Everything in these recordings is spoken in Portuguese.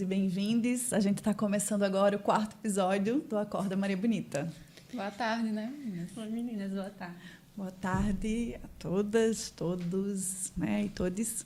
e bem-vindes. A gente está começando agora o quarto episódio do Acorda Maria Bonita. Boa tarde, né, meninas? Oi, meninas, boa tarde. Boa tarde a todas, todos né, e todes.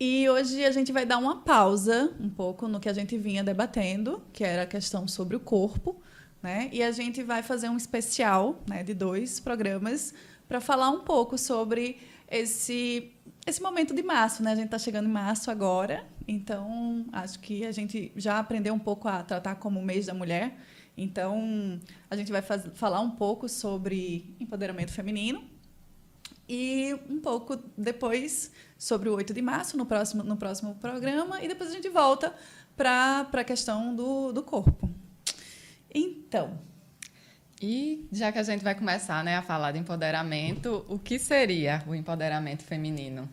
E hoje a gente vai dar uma pausa um pouco no que a gente vinha debatendo, que era a questão sobre o corpo, né? E a gente vai fazer um especial né, de dois programas para falar um pouco sobre esse esse momento de março, né? A gente está chegando em março agora, então acho que a gente já aprendeu um pouco a tratar como o mês da mulher. Então a gente vai faz, falar um pouco sobre empoderamento feminino e um pouco depois sobre o 8 de março no próximo no próximo programa e depois a gente volta para a questão do, do corpo. Então, e já que a gente vai começar né, a falar de empoderamento, o que seria o empoderamento feminino?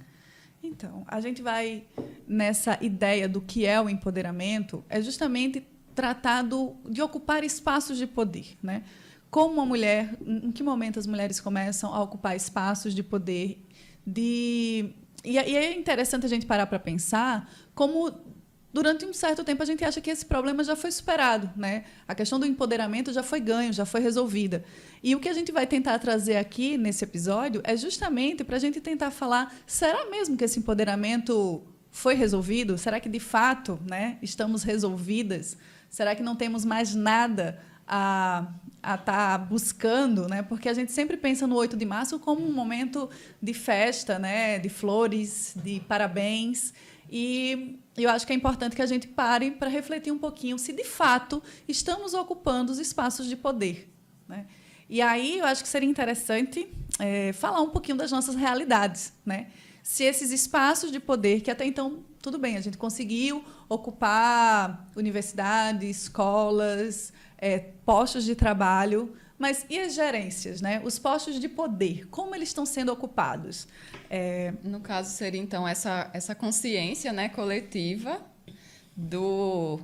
Então, a gente vai nessa ideia do que é o empoderamento, é justamente tratar do, de ocupar espaços de poder, né? Como a mulher, em que momento as mulheres começam a ocupar espaços de poder, de e é interessante a gente parar para pensar como durante um certo tempo a gente acha que esse problema já foi superado, né? A questão do empoderamento já foi ganho, já foi resolvida. E o que a gente vai tentar trazer aqui nesse episódio é justamente para a gente tentar falar: será mesmo que esse empoderamento foi resolvido? Será que de fato, né, estamos resolvidas? Será que não temos mais nada a estar tá buscando, né? Porque a gente sempre pensa no 8 de março como um momento de festa, né? De flores, de parabéns. E eu acho que é importante que a gente pare para refletir um pouquinho se de fato estamos ocupando os espaços de poder. Né? E aí eu acho que seria interessante é, falar um pouquinho das nossas realidades. Né? Se esses espaços de poder, que até então, tudo bem, a gente conseguiu ocupar universidades, escolas, é, postos de trabalho, mas e as gerências, né? Os postos de poder, como eles estão sendo ocupados? É... No caso seria então essa essa consciência, né, coletiva do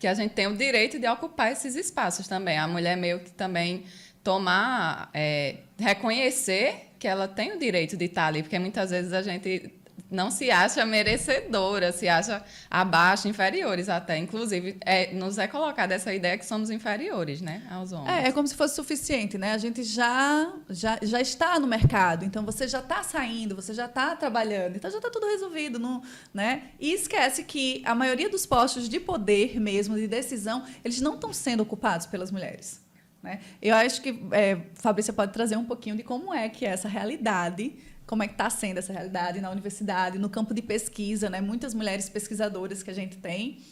que a gente tem o direito de ocupar esses espaços também. A mulher meio que também tomar, é, reconhecer que ela tem o direito de estar ali, porque muitas vezes a gente não se acha merecedora, se acha abaixo, inferiores até. Inclusive, é, nos é colocada essa ideia que somos inferiores né, aos homens. É, é como se fosse suficiente, né? A gente já, já, já está no mercado, então você já está saindo, você já está trabalhando, então já está tudo resolvido. Não, né? E esquece que a maioria dos postos de poder mesmo, de decisão, eles não estão sendo ocupados pelas mulheres. Né? Eu acho que é, Fabrícia pode trazer um pouquinho de como é que é essa realidade como é que está sendo essa realidade na universidade, no campo de pesquisa, né? Muitas mulheres pesquisadoras que a gente tem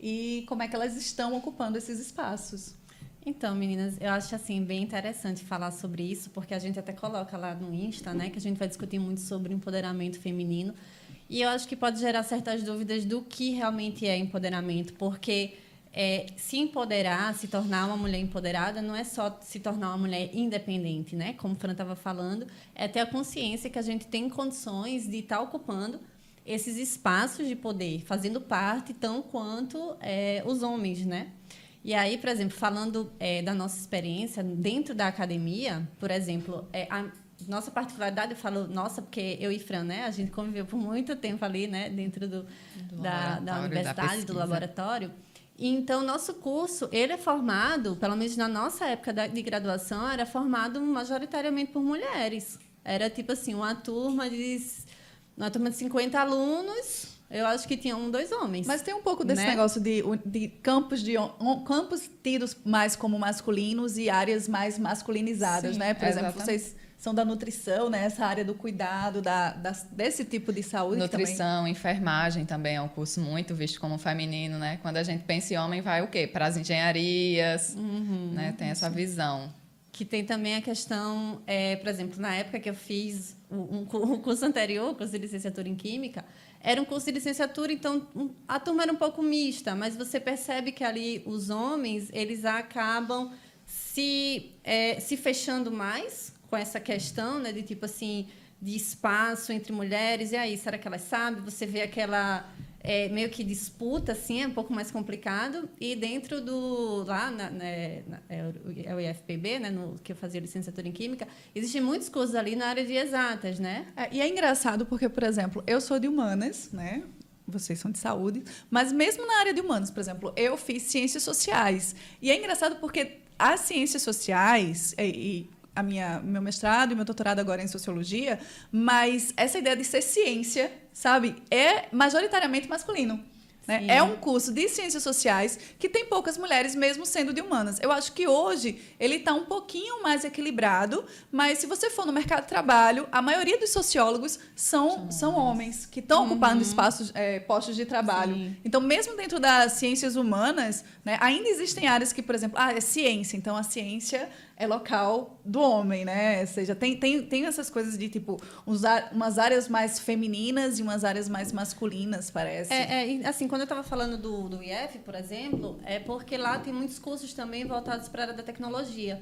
e como é que elas estão ocupando esses espaços. Então, meninas, eu acho assim bem interessante falar sobre isso, porque a gente até coloca lá no Insta, né, que a gente vai discutir muito sobre empoderamento feminino. E eu acho que pode gerar certas dúvidas do que realmente é empoderamento, porque é, se empoderar, se tornar uma mulher empoderada, não é só se tornar uma mulher independente, né? Como o Fran estava falando, é ter a consciência que a gente tem condições de estar tá ocupando esses espaços de poder, fazendo parte tão quanto é, os homens, né? E aí, por exemplo, falando é, da nossa experiência dentro da academia, por exemplo, é, a nossa particularidade, eu falo nossa, porque eu e Fran, né, a gente conviveu por muito tempo ali, né, dentro do, do da, da universidade, da do laboratório. Então, nosso curso, ele é formado, pelo menos na nossa época de graduação, era formado majoritariamente por mulheres. Era tipo assim, uma turma de uma turma de 50 alunos, eu acho que tinha um, dois homens. Mas tem um pouco desse né? negócio de, de campos de campos tidos mais como masculinos e áreas mais masculinizadas, Sim, né? Por exemplo, vocês são da nutrição, né? Essa área do cuidado, da, da desse tipo de saúde. Nutrição, também... enfermagem também é um curso muito visto como feminino, né? Quando a gente pensa em homem, vai o quê? Para as engenharias, uhum, né? Tem essa visão. Que tem também a questão, é, por exemplo, na época que eu fiz um, um curso anterior, o curso de licenciatura em Química, era um curso de licenciatura, então a turma era um pouco mista, mas você percebe que ali os homens, eles acabam se, é, se fechando mais com essa questão, né, de tipo assim, de espaço entre mulheres, e aí, será que elas sabem? Você vê aquela é, meio que disputa, assim, é um pouco mais complicado. E dentro do. lá, na, né, na, é o IFPB, né, no, que eu fazia licenciatura em Química, existem muitos cursos ali na área de exatas, né? É, e é engraçado porque, por exemplo, eu sou de humanas, né? vocês são de saúde, mas mesmo na área de humanos, por exemplo, eu fiz ciências sociais. E é engraçado porque as ciências sociais, e, e a minha meu mestrado e meu doutorado agora é em sociologia, mas essa ideia de ser ciência, sabe, é majoritariamente masculino. Né? É um curso de ciências sociais que tem poucas mulheres, mesmo sendo de humanas. Eu acho que hoje ele está um pouquinho mais equilibrado, mas se você for no mercado de trabalho, a maioria dos sociólogos são, são homens que estão uhum. ocupando espaços, é, postos de trabalho. Sim. Então, mesmo dentro das ciências humanas, né, ainda existem áreas que, por exemplo, ah, é ciência, então a ciência é local do homem, né? Ou seja, tem, tem, tem essas coisas de tipo usar umas áreas mais femininas e umas áreas mais masculinas, parece. É, é assim, quando eu estava falando do, do IF, por exemplo, é porque lá tem muitos cursos também voltados para a área da tecnologia.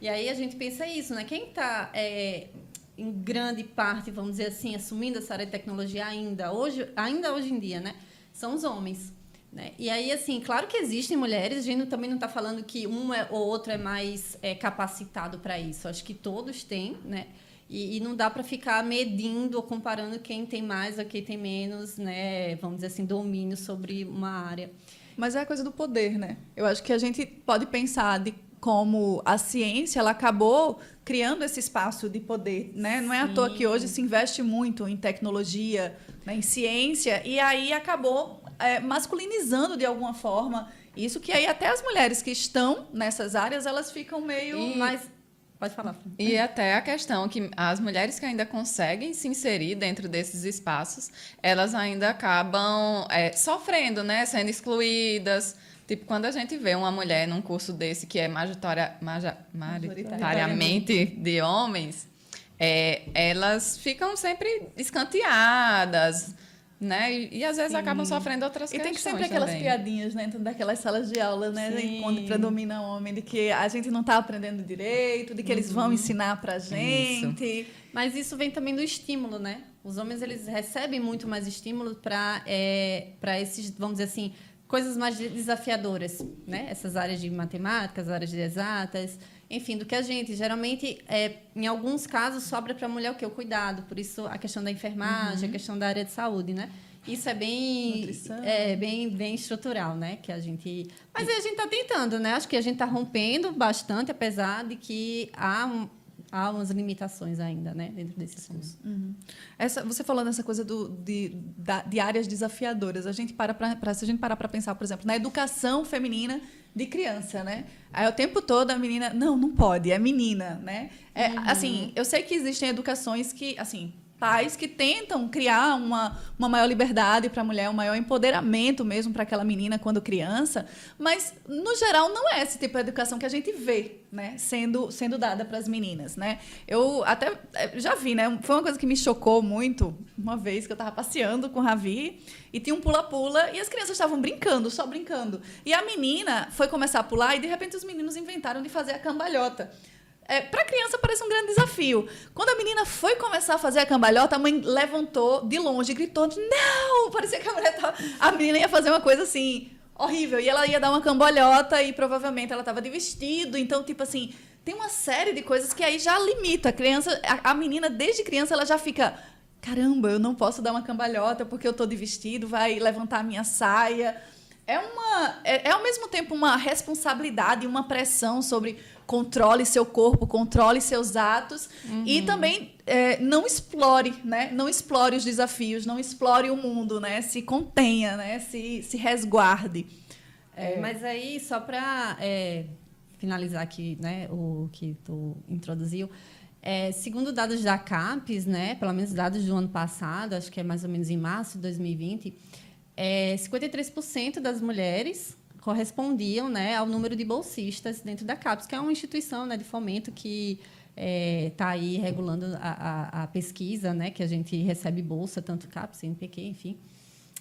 E aí a gente pensa isso, né? Quem está é, em grande parte, vamos dizer assim, assumindo essa área de tecnologia ainda hoje, ainda hoje em dia, né? São os homens. Né? E aí, assim, claro que existem mulheres, a gente também não está falando que um é, ou outro é mais é, capacitado para isso. Acho que todos têm, né? E, e não dá para ficar medindo ou comparando quem tem mais ou quem tem menos, né? Vamos dizer assim, domínio sobre uma área. Mas é a coisa do poder, né? Eu acho que a gente pode pensar de como a ciência ela acabou criando esse espaço de poder, né? Não é Sim. à toa que hoje se investe muito em tecnologia, né? em ciência, e aí acabou é, masculinizando de alguma forma isso que aí até as mulheres que estão nessas áreas elas ficam meio e, mais pode falar e até a questão que as mulheres que ainda conseguem se inserir dentro desses espaços elas ainda acabam é, sofrendo né? Sendo excluídas. Tipo, quando a gente vê uma mulher num curso desse que é majoritária, majoritariamente de homens, é, elas ficam sempre escanteadas, né? E, e às vezes Sim. acabam sofrendo outras e questões. E tem que sempre aquelas também. piadinhas né, dentro daquelas salas de aula, né? Sim. Onde predomina o homem, de que a gente não está aprendendo direito, de que uhum. eles vão uhum. ensinar pra gente. Isso. Mas isso vem também do estímulo, né? Os homens eles recebem muito mais estímulo para é, para esses, vamos dizer assim, coisas mais desafiadoras, né? Essas áreas de matemática, as áreas de exatas, enfim, do que a gente. Geralmente, é, em alguns casos, sobra para a mulher o que? O cuidado. Por isso, a questão da enfermagem, uhum. a questão da área de saúde, né? Isso é bem, é bem, bem estrutural, né? Que a gente, mas a gente está tentando, né? Acho que a gente está rompendo bastante, apesar de que há um, há umas limitações ainda, né, dentro desses cursos. Uhum. Essa, você falou nessa coisa do, de, da, de áreas desafiadoras. A gente para para se a gente parar para pensar, por exemplo, na educação feminina de criança, né? Aí o tempo todo a menina, não, não pode, é menina, né? É, uhum. Assim, eu sei que existem educações que, assim, pais que tentam criar uma, uma maior liberdade para a mulher, um maior empoderamento mesmo para aquela menina quando criança, mas no geral não é esse tipo de educação que a gente vê, né, sendo sendo dada para as meninas, né? Eu até eh, já vi, né? Foi uma coisa que me chocou muito uma vez que eu estava passeando com o Ravi e tinha um pula-pula e as crianças estavam brincando, só brincando. E a menina foi começar a pular e de repente os meninos inventaram de fazer a cambalhota. É, para criança parece um grande desafio. Quando a menina foi começar a fazer a cambalhota, a mãe levantou de longe e gritou: Não! Parecia que a, mulher tava... a menina ia fazer uma coisa assim, horrível. E ela ia dar uma cambalhota e provavelmente ela estava de vestido. Então, tipo assim, tem uma série de coisas que aí já limita. A criança, a, a menina, desde criança, ela já fica. Caramba, eu não posso dar uma cambalhota porque eu tô de vestido, vai levantar a minha saia. É, uma, é, é ao mesmo tempo uma responsabilidade, uma pressão sobre controle seu corpo, controle seus atos uhum. e também é, não explore, né? Não explore os desafios, não explore o mundo, né? Se contenha, né? Se, se resguarde. É, mas aí, só para é, finalizar aqui, né? O que tu introduziu, é, segundo dados da CAPES, né? Pelo menos dados do ano passado, acho que é mais ou menos em março de 2020, é, 53% das mulheres correspondiam né, ao número de bolsistas dentro da CAPES, que é uma instituição né, de fomento que está é, tá aí regulando a, a, a, pesquisa, né, que a gente recebe bolsa, tanto CAPES, NPq, enfim.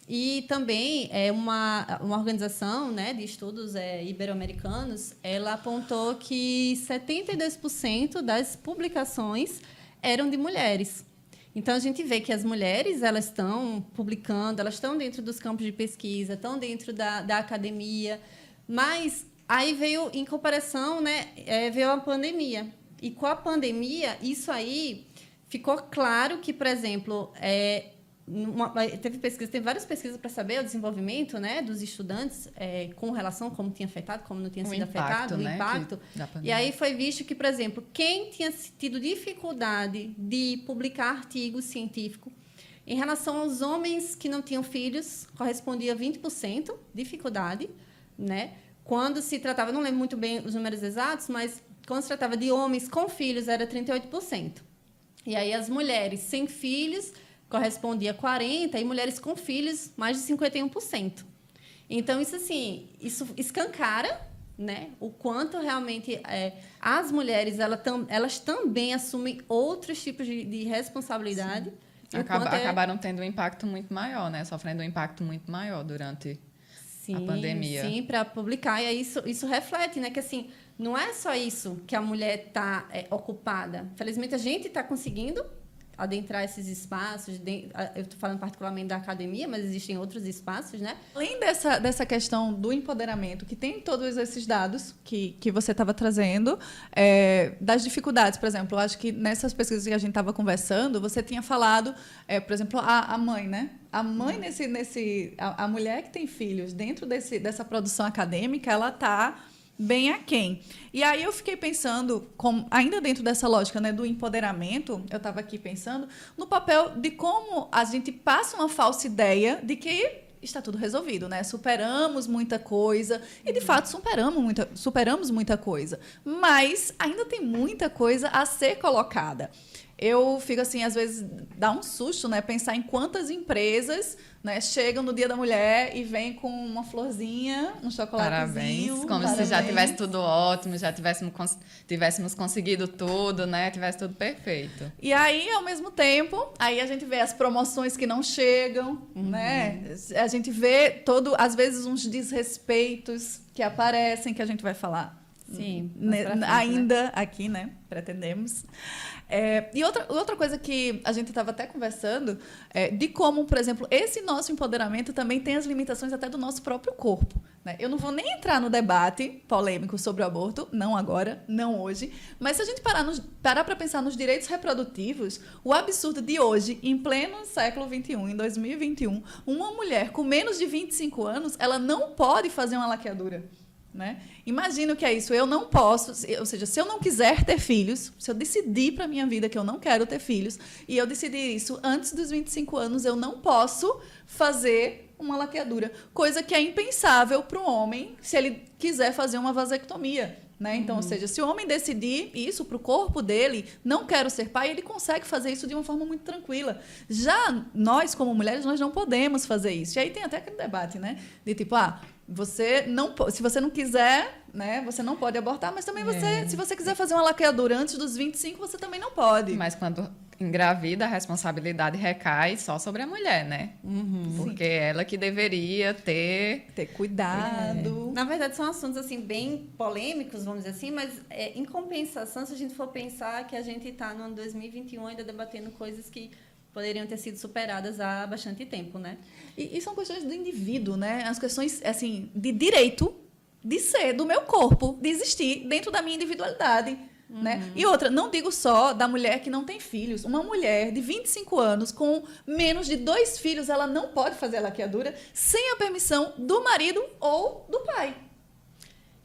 E também é uma, uma organização né, de estudos é, ibero-americanos, ela apontou que 72% das publicações eram de mulheres. Então a gente vê que as mulheres elas estão publicando, elas estão dentro dos campos de pesquisa, estão dentro da, da academia, mas aí veio em comparação, né, é, veio a pandemia. E com a pandemia isso aí ficou claro que, por exemplo, é, uma, teve pesquisa, teve várias pesquisas para saber o desenvolvimento, né, dos estudantes é, com relação como tinha afetado, como não tinha o sido impacto, afetado, né, o impacto. E aí foi visto que, por exemplo, quem tinha tido dificuldade de publicar artigos científicos em relação aos homens que não tinham filhos, correspondia a 20% dificuldade, né? Quando se tratava, não lembro muito bem os números exatos, mas quando se tratava de homens com filhos era 38%. E aí as mulheres sem filhos correspondia a 40% e mulheres com filhos mais de 51%. Então, isso assim, isso escancara né, o quanto realmente é, as mulheres elas, tam, elas também assumem outros tipos de, de responsabilidade. Acaba, é... Acabaram tendo um impacto muito maior, né? Sofrendo um impacto muito maior durante sim, a pandemia. Sim, para publicar. E aí isso, isso reflete, né? Que assim, não é só isso que a mulher está é, ocupada. Felizmente, a gente está conseguindo adentrar esses espaços. Eu estou falando particularmente da academia, mas existem outros espaços, né? Além dessa, dessa questão do empoderamento, que tem todos esses dados que, que você estava trazendo, é, das dificuldades, por exemplo, eu acho que nessas pesquisas que a gente estava conversando, você tinha falado, é, por exemplo, a, a mãe, né? A mãe nesse, nesse a, a mulher que tem filhos dentro desse, dessa produção acadêmica, ela está bem aquém. E aí eu fiquei pensando, com, ainda dentro dessa lógica né, do empoderamento, eu estava aqui pensando no papel de como a gente passa uma falsa ideia de que está tudo resolvido, né? Superamos muita coisa e de fato superamos muita, superamos muita coisa, mas ainda tem muita coisa a ser colocada. Eu fico assim, às vezes dá um susto, né? Pensar em quantas empresas né, chegam no Dia da Mulher e vêm com uma florzinha, um chocolatezinho. Parabéns, como parabéns. se já tivesse tudo ótimo, já tivéssemos, tivéssemos conseguido tudo, né? Tivesse tudo perfeito. E aí, ao mesmo tempo, aí a gente vê as promoções que não chegam, uhum. né? A gente vê todo, às vezes, uns desrespeitos que aparecem, que a gente vai falar. Sim, né, frente, ainda né? aqui, né? Pretendemos. É, e outra, outra coisa que a gente estava até conversando, é, de como, por exemplo, esse nosso empoderamento também tem as limitações até do nosso próprio corpo. Né? Eu não vou nem entrar no debate polêmico sobre o aborto, não agora, não hoje, mas se a gente parar para parar pensar nos direitos reprodutivos, o absurdo de hoje, em pleno século XXI, em 2021, uma mulher com menos de 25 anos, ela não pode fazer uma laqueadura. Né? Imagina o que é isso. Eu não posso, ou seja, se eu não quiser ter filhos, se eu decidir para minha vida que eu não quero ter filhos, e eu decidir isso antes dos 25 anos, eu não posso fazer uma laqueadura. Coisa que é impensável para um homem se ele quiser fazer uma vasectomia. Né? Então, uhum. ou seja, se o homem decidir isso para o corpo dele, não quero ser pai, ele consegue fazer isso de uma forma muito tranquila. Já nós, como mulheres, nós não podemos fazer isso. E aí tem até aquele debate, né? De tipo, ah, você não se você não quiser, né, você não pode abortar, mas também você, é. se você quiser fazer uma laqueadura antes dos 25, você também não pode. Mas quando engravida, a responsabilidade recai só sobre a mulher, né? Uhum. Porque Sim. ela que deveria ter ter cuidado. É. Na verdade são assuntos assim bem polêmicos, vamos dizer assim, mas é, em compensação, se a gente for pensar que a gente está no ano 2021 ainda debatendo coisas que poderiam ter sido superadas há bastante tempo, né? E, e, são questões do indivíduo, né? As questões, assim, de direito de ser, do meu corpo, de existir dentro da minha individualidade. Uhum. Né? E outra, não digo só da mulher que não tem filhos. Uma mulher de 25 anos com menos de dois filhos, ela não pode fazer a laqueadura sem a permissão do marido ou do pai.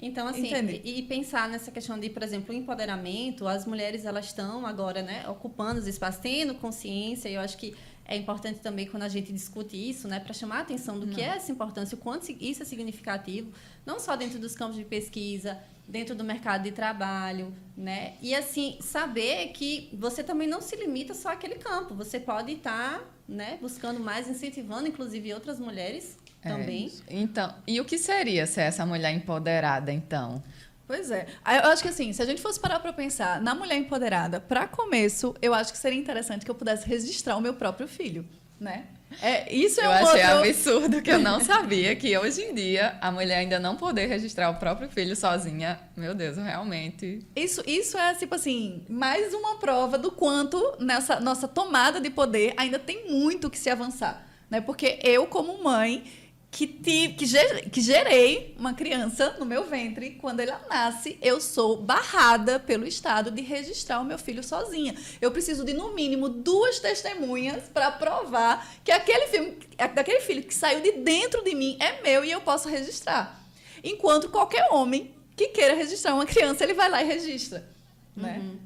Então, assim, e, e, pensar nessa questão de, por exemplo, o empoderamento, as mulheres elas estão agora, né, ocupando os espaços, tendo consciência, e eu acho que é importante também quando a gente discute isso, né, para chamar a atenção do não. que é essa importância, o quanto isso é significativo, não só dentro dos campos de pesquisa, dentro do mercado de trabalho, né? E assim, saber que você também não se limita só àquele campo, você pode estar, né, buscando mais, incentivando inclusive outras mulheres é. também. Então, e o que seria ser essa mulher empoderada, então? Pois é. Eu acho que assim, se a gente fosse parar para pensar na mulher empoderada, para começo, eu acho que seria interessante que eu pudesse registrar o meu próprio filho, né? É, isso é eu um achei outro... absurdo que eu não sabia que hoje em dia a mulher ainda não poder registrar o próprio filho sozinha. Meu Deus, realmente. Isso, isso é tipo assim, mais uma prova do quanto nessa nossa tomada de poder ainda tem muito que se avançar, né? Porque eu como mãe que, que, ger, que gerei uma criança no meu ventre. Quando ela nasce, eu sou barrada pelo Estado de registrar o meu filho sozinha. Eu preciso de, no mínimo, duas testemunhas para provar que aquele, filme, daquele filho que saiu de dentro de mim é meu e eu posso registrar. Enquanto qualquer homem que queira registrar uma criança, ele vai lá e registra. Né? Uhum.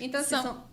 Então, assim, São- são...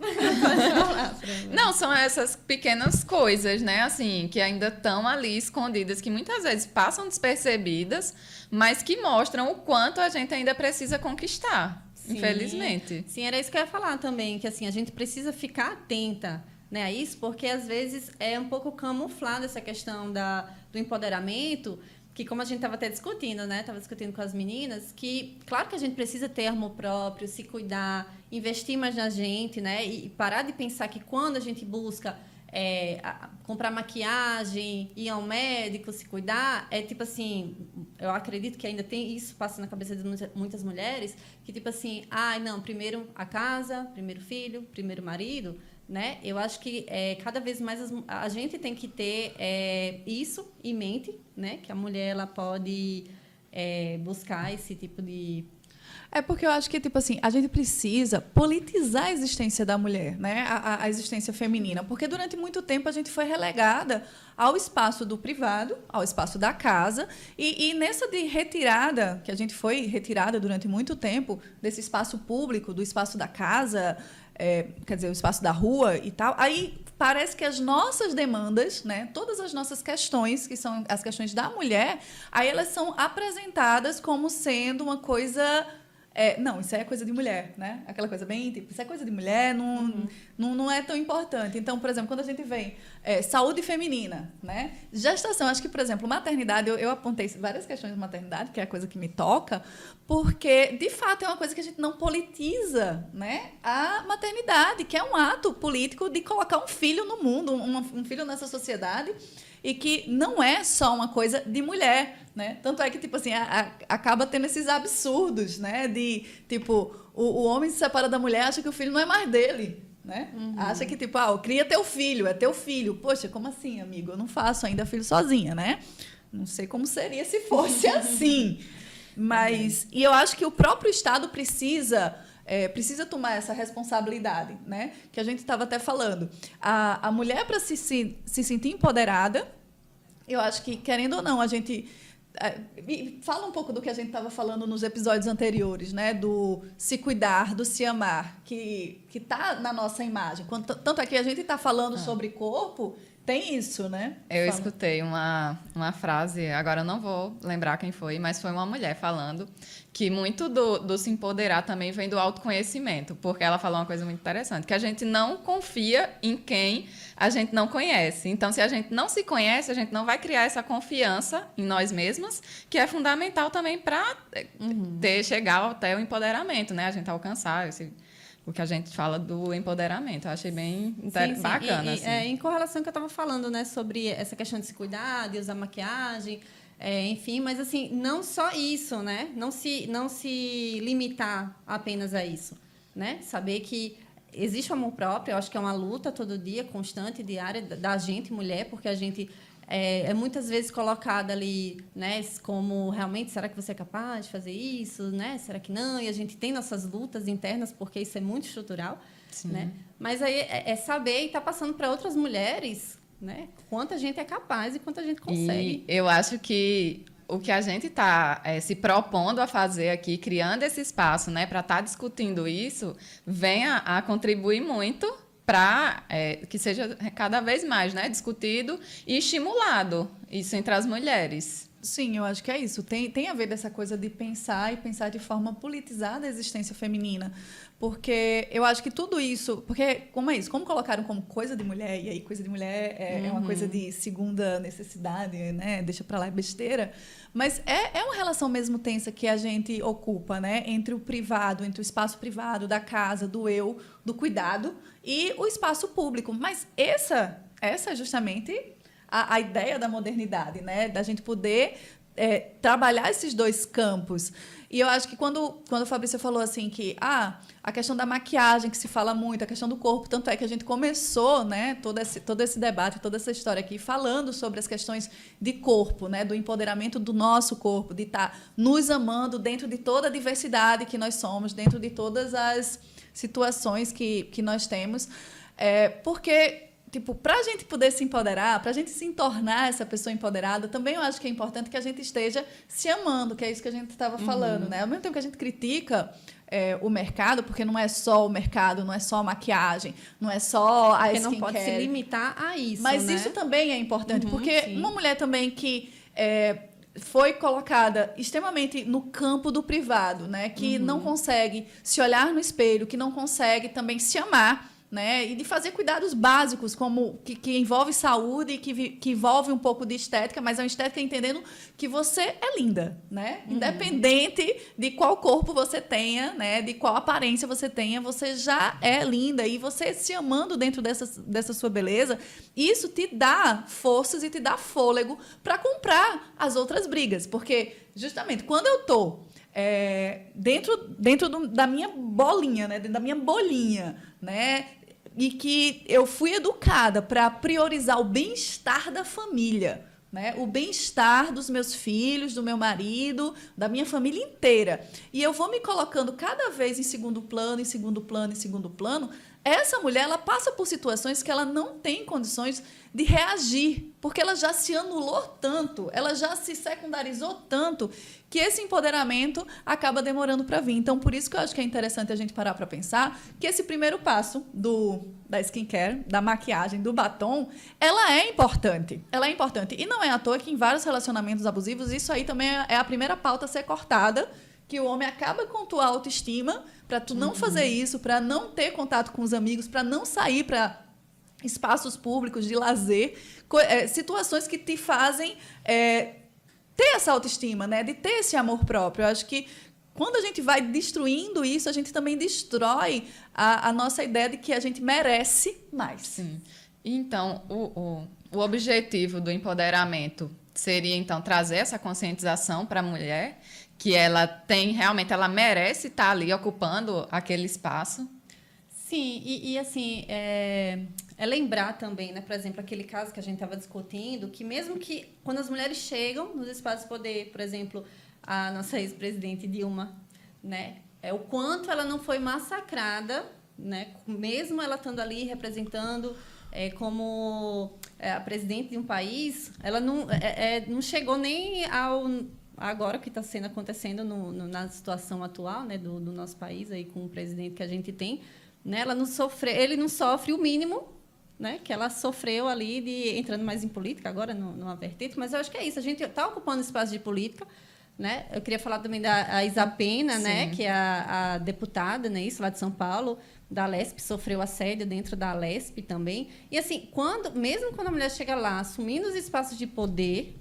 Não, são essas pequenas coisas, né? Assim, que ainda estão ali escondidas, que muitas vezes passam despercebidas, mas que mostram o quanto a gente ainda precisa conquistar. Sim. Infelizmente. Sim, era isso que eu ia falar também, que assim, a gente precisa ficar atenta né, a isso, porque às vezes é um pouco camuflada essa questão da, do empoderamento, que como a gente estava até discutindo, né? Estava discutindo com as meninas, que claro que a gente precisa ter amor próprio, se cuidar, investir mais na gente, né? E, parar de pensar que quando a gente busca é, comprar maquiagem, ir ao médico, se cuidar, é tipo assim, eu acredito que ainda tem isso passa na cabeça de muita- muitas mulheres, que tipo assim, ai não, primeiro a casa, primeiro filho, primeiro marido, né? Eu acho que é, cada vez mais as a gente tem que ter é, isso em mente, né? Que a mulher ela pode é, buscar esse tipo de É porque eu acho que, tipo assim, a gente precisa politizar a existência da mulher, né? A- a existência feminina. Porque durante muito tempo a gente foi relegada ao espaço do privado, ao espaço da casa. E, e nessa de retirada, que a gente foi retirada durante muito tempo desse espaço público, do espaço da casa, é, quer dizer, o espaço da rua e tal, aí parece que as nossas demandas, né, todas as nossas questões, que são as questões da mulher, aí elas são apresentadas como sendo uma coisa. É, não, isso aí é coisa de mulher, né? Aquela coisa bem, tipo, isso é coisa de mulher, não, não, não é tão importante. Então, por exemplo, quando a gente vem é, saúde feminina, né? Gestação, acho que, por exemplo, maternidade, eu, eu apontei várias questões de maternidade, que é a coisa que me toca, porque, de fato, é uma coisa que a gente não politiza, né? A maternidade, que é um ato político de colocar um filho no mundo, um, um filho nessa sociedade, e que não é só uma coisa de mulher, né? Tanto é que, tipo assim, a- a- acaba tendo esses absurdos, né? De, tipo, o, o homem se separa da mulher, acha que o filho não é mais dele, né? Acha que, tipo, ah, cria teu filho, é teu filho. Poxa, como assim, amigo? Eu não faço ainda filho sozinha, né? Não sei como seria se fosse assim. Mas, e eu acho que o próprio Estado precisa é, precisa tomar essa responsabilidade, né? Que a gente estava até falando. A, a mulher, para se, se, se sentir empoderada, eu acho que, querendo ou não, a gente. é, Fala um pouco do que a gente estava falando nos episódios anteriores, né? Do se cuidar, do se amar, que está na nossa imagem. Quanto- Tanto é que a gente está falando sobre corpo, tem isso, né? Eu Fala. escutei uma, uma frase, agora eu não vou lembrar quem foi, mas foi uma mulher falando que muito do, do se empoderar também vem do autoconhecimento, porque ela falou uma coisa muito interessante, que a gente não confia em quem a gente não conhece. Então, se a gente não se conhece, a gente não vai criar essa confiança em nós mesmas, que é fundamental também para ter chegar até o empoderamento, né? A gente alcançar esse, o que a gente fala do empoderamento. Eu achei bem Sim, sim. bacana. E, assim. é, em correlação que eu estava falando, né, sobre essa questão de se cuidar, de usar maquiagem, é, enfim, mas assim, não só isso, né? Não se, não se limitar apenas a isso, né? Saber que existe o amor próprio, eu acho que é uma luta todo dia, constante, diária, da gente, mulher, porque a gente é, é muitas vezes colocada ali, né, como realmente, será que você é capaz de fazer isso, né? Será que não? E a gente tem nossas lutas internas, porque isso é muito estrutural, né? Mas aí é, é saber e estar passando para outras mulheres, né? Quanto a gente é capaz e quanto a gente consegue. E eu acho que o que a gente está se propondo a fazer aqui, criando esse espaço, né, para estar discutindo isso, vem a, a contribuir muito para que seja cada vez mais, né, discutido e estimulado isso entre as mulheres. Sim, eu acho que é isso. Tem, tem a ver dessa coisa de pensar e pensar de forma politizada a existência feminina. Porque eu acho que tudo isso. Porque, como é isso? Como colocaram como coisa de mulher, e aí coisa de mulher é, é uma coisa de segunda necessidade, né? Deixa pra lá, é besteira. Mas é, é uma relação mesmo tensa que a gente ocupa, né? Entre o privado, entre o espaço privado, da casa, do eu, do cuidado, e o espaço público. Mas essa, essa é justamente a, a ideia da modernidade, né? Da gente poder é, trabalhar esses dois campos. E eu acho que quando, quando a Fabrícia falou assim que ah, a questão da maquiagem que se fala muito, a questão do corpo, tanto é que a gente começou, né, todo esse, todo esse debate, toda essa história aqui falando sobre as questões de corpo, né, do empoderamento do nosso corpo, de estar tá nos amando dentro de toda a diversidade que nós somos, dentro de todas as situações que, que nós temos. É, porque tipo, para a gente poder se empoderar, para a gente se tornar essa pessoa empoderada, também eu acho que é importante que a gente esteja se amando, que é isso que a gente estava uhum. falando, né? Ao mesmo tempo que a gente critica é, o mercado, porque não é só o mercado, não é só a maquiagem, não é só a porque não pode se limitar a isso, Mas né? isso também é importante, uhum, porque sim. uma mulher também que é, foi colocada extremamente no campo do privado, né? Que uhum. não consegue se olhar no espelho, que não consegue também se amar né? E de fazer cuidados básicos, como que, que envolve saúde, que, que envolve um pouco de estética, mas é uma estética entendendo que você é linda, né? Uhum. Independente de qual corpo você tenha, né? De qual aparência você tenha, você já é linda. E você se amando dentro dessa, dessa sua beleza, isso te dá forças e te dá fôlego para comprar as outras brigas. Porque, justamente, quando eu tô é, dentro, dentro do, da minha bolinha, né? Dentro da minha bolinha, né? E que eu fui educada para priorizar o bem-estar da família. Né? O bem-estar dos meus filhos, do meu marido, da minha família inteira. E eu vou me colocando cada vez em segundo plano, em segundo plano, em segundo plano. Essa mulher ela passa por situações que ela não tem condições de reagir, porque ela já se anulou tanto, ela já se secundarizou tanto que esse empoderamento acaba demorando para vir. Então, por isso que eu acho que é interessante a gente parar para pensar que esse primeiro passo do da skincare, da maquiagem, do batom, ela é importante. Ela é importante. E não é à toa que em vários relacionamentos abusivos, isso aí também é a primeira pauta a ser cortada, que o homem acaba com tua autoestima para tu não uhum. fazer isso, para não ter contato com os amigos, para não sair para espaços públicos de lazer, é, situações que te fazem é, ter essa autoestima, né? De ter esse amor próprio. Eu acho que quando a gente vai destruindo isso, a gente também destrói a, a nossa ideia de que a gente merece mais. Sim. Então, o, o, o objetivo do empoderamento seria então trazer essa conscientização para a mulher que ela tem realmente ela merece estar ali ocupando aquele espaço. Sim e, e assim é, é, lembrar também né por exemplo aquele caso que a gente estava discutindo que mesmo que quando as mulheres chegam nos espaços de poder por exemplo a nossa ex-presidente Dilma né é o quanto ela não foi massacrada né mesmo ela estando ali representando é, como é, a presidente de um país, ela não, é, é não chegou nem ao agora que está sendo acontecendo no, no, na situação atual né, do, do, nosso país aí com o presidente que a gente tem, né, ela não sofre, ele não sofre o mínimo né, que ela sofreu ali de entrando mais em política agora no, numa vertente, mas eu acho que é isso, a gente está ocupando espaço de política, né? Eu queria falar também da Isapena, né, que é a, a, deputada, né, isso lá de São Paulo, da Lesp, sofreu assédio dentro da Lesp também. E assim, quando, mesmo quando a mulher chega lá assumindo os espaços de poder,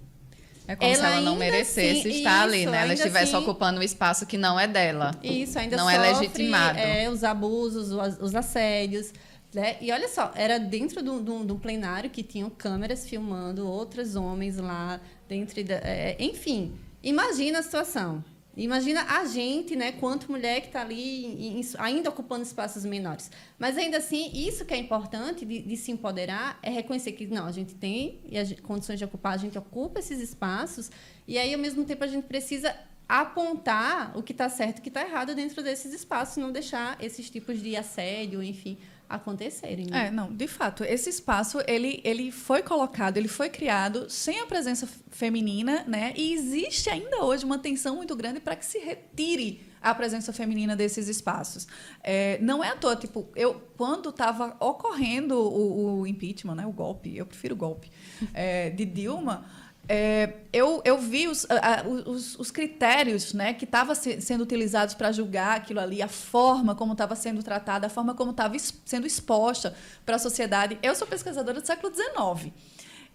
é como ela se ela não merecesse assim, estar isso, ali, né? Ela estivesse assim, ocupando um espaço que não é dela. Isso, ainda não é sofre, é legitimado. É, os abusos, os, os assédios. Né? E olha só, era dentro de um plenário que tinham câmeras filmando outros homens lá dentro da. É, enfim, imagina a situação. Imagina a gente, né, quanto mulher que está ali em, ainda ocupando espaços menores. Mas ainda assim, isso que é importante de, de se empoderar é reconhecer que não, a gente tem a condições de ocupar, a gente ocupa esses espaços e aí ao mesmo tempo a gente precisa apontar o que está certo e o que está errado dentro desses espaços, não deixar esses tipos de assédio, enfim, acontecerem. Né? É, não, de fato, esse espaço ele, ele foi colocado, ele foi criado sem a presença feminina, né? E existe ainda hoje uma tensão muito grande para que se retire a presença feminina desses espaços. É, não é à toa, tipo, eu quando estava ocorrendo o, o, impeachment, né, o golpe, eu prefiro golpe, é, de Dilma, é, eu, eu vi os, a, os, os, critérios né, que estavam se, sendo utilizados para julgar aquilo ali, a forma como estava sendo tratada, a forma como estava sendo exposta para a sociedade. Eu sou pesquisadora do século XIX.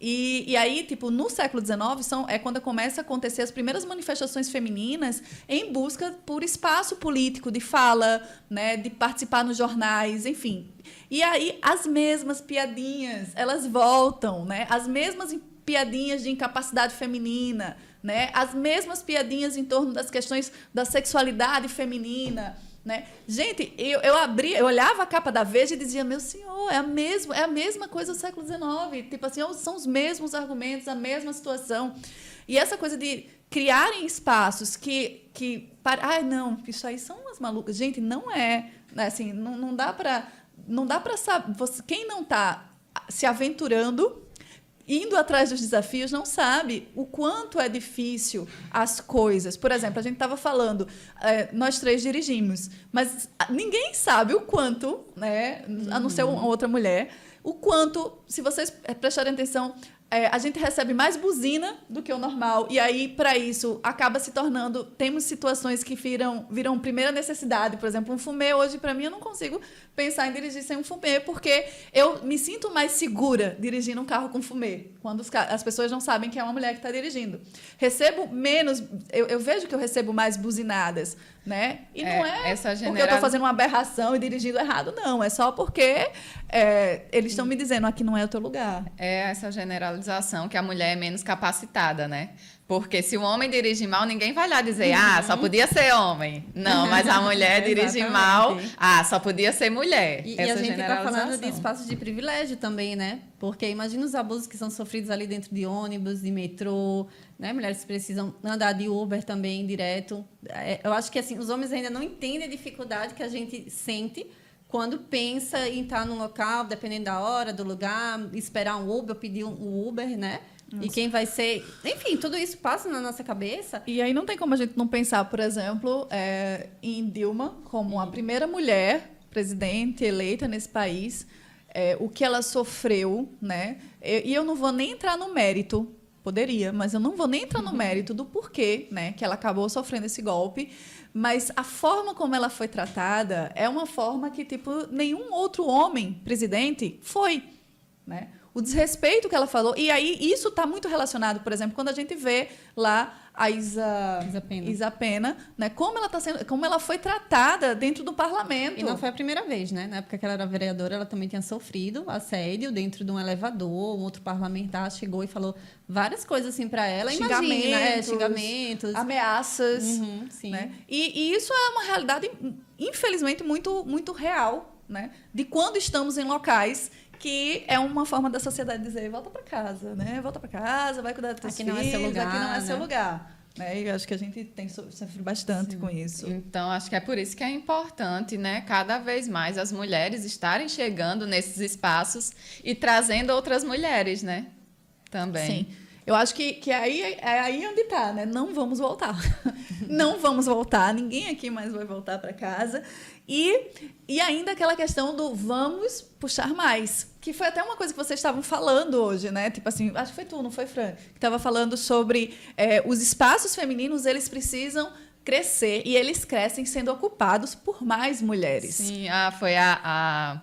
E, e, aí, tipo, no século XIX são, é quando começa a acontecer as primeiras manifestações femininas em busca por espaço político, de fala, né, de participar nos jornais, enfim. E aí as mesmas piadinhas, elas voltam, né? As mesmas piadinhas de incapacidade feminina, né? As mesmas piadinhas em torno das questões da sexualidade feminina, né? Gente, eu, eu abri, eu olhava a capa da Veja e dizia, meu senhor, é a mesma, é a mesma coisa do século XIX. Tipo assim, são os mesmos argumentos, a mesma situação. E essa coisa de criarem espaços que. que para, ah, não, isso aí são umas malucas. Gente, não é. Né? Assim, não, não dá para. Não dá para saber. Você, quem não está se aventurando indo atrás dos desafios não sabe o quanto é difícil as coisas. Por exemplo, a gente estava falando, é, nós três dirigimos, mas ninguém sabe o quanto, né, a não ser uma outra mulher, o quanto, se vocês prestarem atenção, é, a gente recebe mais buzina do que o normal. E aí, para isso, acaba se tornando. Temos situações que viram, viram primeira necessidade. Por exemplo, um fumê, hoje, para mim, eu não consigo pensar em dirigir sem um fumê, porque eu me sinto mais segura dirigindo um carro com fumê, quando os, as pessoas não sabem que é uma mulher que está dirigindo. Recebo menos. Eu, eu, vejo que eu recebo mais buzinadas. Né? E é, não é general... porque eu estou fazendo uma aberração e dirigindo errado, não. É só porque é, eles estão me dizendo aqui não é o teu lugar. É essa generalização que a mulher é menos capacitada, né? Porque se o homem dirige mal, ninguém vai lá dizer, uhum. ah, só podia ser homem. Não, mas a mulher dirige mal, ah, só podia ser mulher. E, e a gente está falando de espaços de privilégio também, né? Porque imagina os abusos que são sofridos ali dentro de ônibus, de metrô, né? Mulheres precisam andar de Uber também direto. É, eu acho que assim, os homens ainda não entendem a dificuldade que a gente sente quando pensa em estar num local, dependendo da hora, do lugar, esperar um Uber, pedir um Uber, né? Nossa. E quem vai ser. Enfim, tudo isso passa na nossa cabeça. E aí não tem como a gente não pensar, por exemplo, é, em Dilma como a primeira mulher presidente eleita nesse país, é, o que ela sofreu, né? E eu não vou nem entrar no mérito, poderia, mas eu não vou nem entrar no uhum. mérito do porquê, né, que ela acabou sofrendo esse golpe. Mas a forma como ela foi tratada é uma forma que tipo nenhum outro homem presidente foi, né? O desrespeito que ela falou. E aí isso está muito relacionado, por exemplo, quando a gente vê lá a Isa, Isa Pena, Isa Pena né? Como ela tá sendo, como ela foi tratada dentro do parlamento. E não foi a primeira vez, né? Na época que ela era vereadora, ela também tinha sofrido assédio dentro de um elevador. Um outro parlamentar chegou e falou várias coisas assim para ela. Xingamentos, Imagina, é, xingamentos, ameaças, uhum, né? E, e isso é uma realidade, infelizmente, muito, muito real, né? De quando estamos em locais que é uma forma da sociedade dizer volta para casa, né? Volta para casa, vai cuidar dos teus aqui filhos, não é seu lugar, aqui não é né? seu lugar. Né? E acho que a gente tem sofrido bastante Sim. com isso. Então, acho que é por isso que é importante, né, cada vez mais as mulheres estarem chegando nesses espaços e trazendo outras mulheres, né? Também. Sim. Eu acho que, que aí, é aí onde está, né? Não vamos voltar. Não vamos voltar. Ninguém aqui mais vai voltar para casa. E, e ainda aquela questão do vamos puxar mais, que foi até uma coisa que vocês estavam falando hoje, né? Tipo assim, acho que foi tu, não foi, Fran? Que estava falando sobre é, os espaços femininos, eles precisam crescer e eles crescem sendo ocupados por mais mulheres. Sim, ah, foi a, a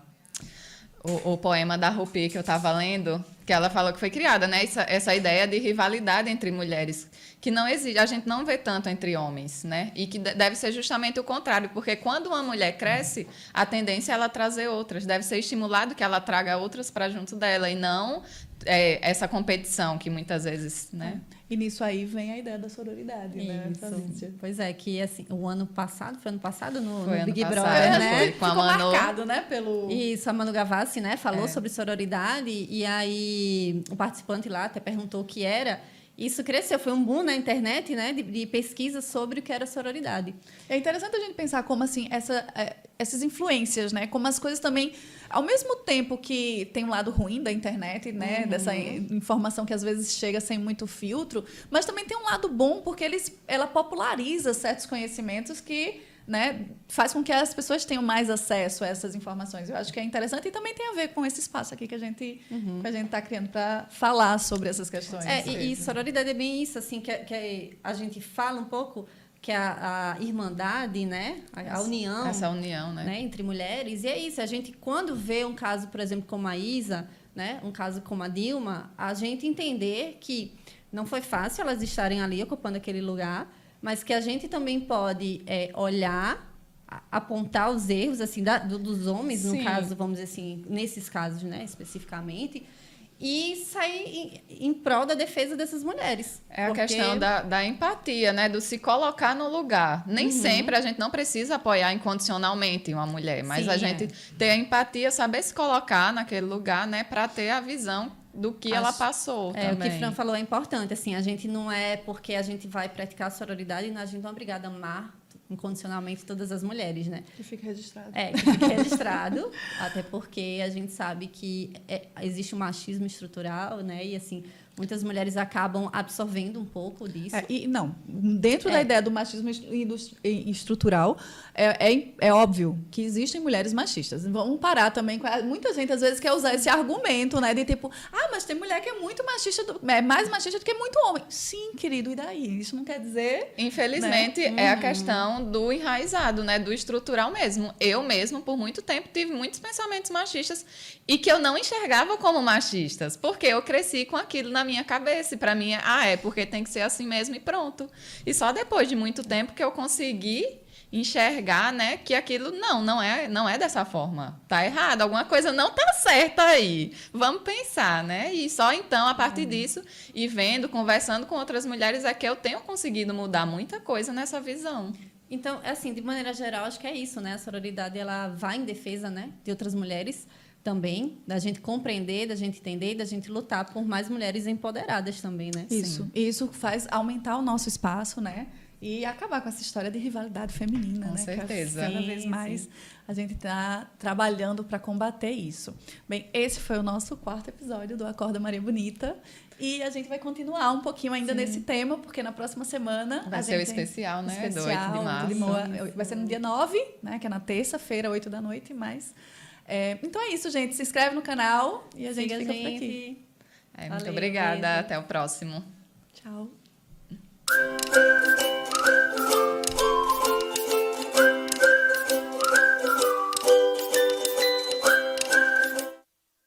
o, o, poema da Rupi que eu estava lendo, que ela falou que foi criada, né? Essa, essa ideia de rivalidade entre mulheres, que não existe, a gente não vê tanto entre homens, né? E que deve ser justamente o contrário, porque quando uma mulher cresce, a tendência é ela trazer outras, deve ser estimulado que ela traga outras para junto dela e não é, essa competição que muitas vezes, né? E nisso aí vem a ideia da sororidade, né, Isso. né? Pois é, que assim, o ano passado, foi ano passado no, no Big passado, Brother, né? Foi com a Manu. marcado, né, pelo Isso, a Manu Gavassi, né, falou é. sobre sororidade e aí o participante lá até perguntou o que era isso cresceu, foi um boom na internet, né, de, de, pesquisa sobre o que era sororidade. É interessante a gente pensar como assim essa, é, essas influências, né, como as coisas também, ao mesmo tempo que tem um lado ruim da internet, né, uhum. dessa informação que às vezes chega sem muito filtro, mas também tem um lado bom porque eles, ela populariza certos conhecimentos que né, faz com que as pessoas tenham mais acesso a essas informações. Eu acho que é interessante e também tem a ver com esse espaço aqui que a gente uhum. a gente está criando para falar sobre essas questões. É, e, e, sororidade é bem isso, assim, que, que a gente fala um pouco que é a, a irmandade, né, a, a, união, essa união, né? né, entre mulheres. E é isso. A gente quando vê um caso, por exemplo, como a Isa, né, um caso como a Dilma, a gente entender que não foi fácil elas estarem ali ocupando aquele lugar mas que a gente também pode é, olhar, apontar os erros assim da, do, dos homens, Sim. no caso, vamos dizer assim, nesses casos, né, especificamente, e sair em, em prol da defesa dessas mulheres. É a porque... questão da, da, empatia, né? Do se colocar no lugar. Nem uhum. sempre a gente não precisa apoiar incondicionalmente uma mulher, mas Sim, a gente é. ter a empatia, saber se colocar naquele lugar, né? Para ter a visão do que Acho, ela passou. É, também. o que Fran falou é importante. Assim, a gente não é porque a gente vai praticar a sororidade, a gente não é obrigada a amar incondicionalmente todas as mulheres, né? Que fique registrado. É, que fique registrado, até porque a gente sabe que é, existe um machismo estrutural, né? E assim, muitas mulheres acabam absorvendo um pouco disso. É, e não, dentro é. da ideia do machismo estrutural, é, é, é, óbvio que existem mulheres machistas. Vamos parar também com muita gente às vezes quer usar esse argumento, né, de tipo, ah, mas tem mulher que é muito machista, do, é mais machista do que muito homem. Sim, querido, e daí? Isso não quer dizer, infelizmente, né? é a uhum. questão do enraizado, né, do estrutural mesmo. Eu mesmo por muito tempo tive muitos pensamentos machistas e que eu não enxergava como machistas, porque eu cresci com aquilo na minha cabeça. E para mim, ah, é porque tem que ser assim mesmo e pronto. E só depois de muito tempo que eu consegui enxergar, né, que aquilo não, não é, não é dessa forma. Tá errado, alguma coisa não tá certa aí. Vamos pensar, né? E só então a partir uhum. disso e vendo, conversando com outras mulheres é que eu tenho conseguido mudar muita coisa nessa visão. Então, assim, de maneira geral, acho que é isso, né? A sororidade ela vai em defesa, né, de outras mulheres também, da gente compreender, da gente entender, da gente lutar por mais mulheres empoderadas também, né? Isso. Sim. Isso faz aumentar o nosso espaço, né? E acabar com essa história de rivalidade feminina, com né? certeza. Cada vez mais sim. a gente está trabalhando para combater isso. Bem, esse foi o nosso quarto episódio do Acorda Maria Bonita. E a gente vai continuar um pouquinho ainda sim. nesse tema, porque na próxima semana. Vai ser o especial, né? Especial, do 8 de março. De vai ser no dia 9, né? Que é na terça-feira, 8 da noite, mas é, então é isso, gente. Se inscreve no canal e a gente Siga fica a gente. por aqui. É, muito obrigada. Beijo. Até o próximo. Tchau.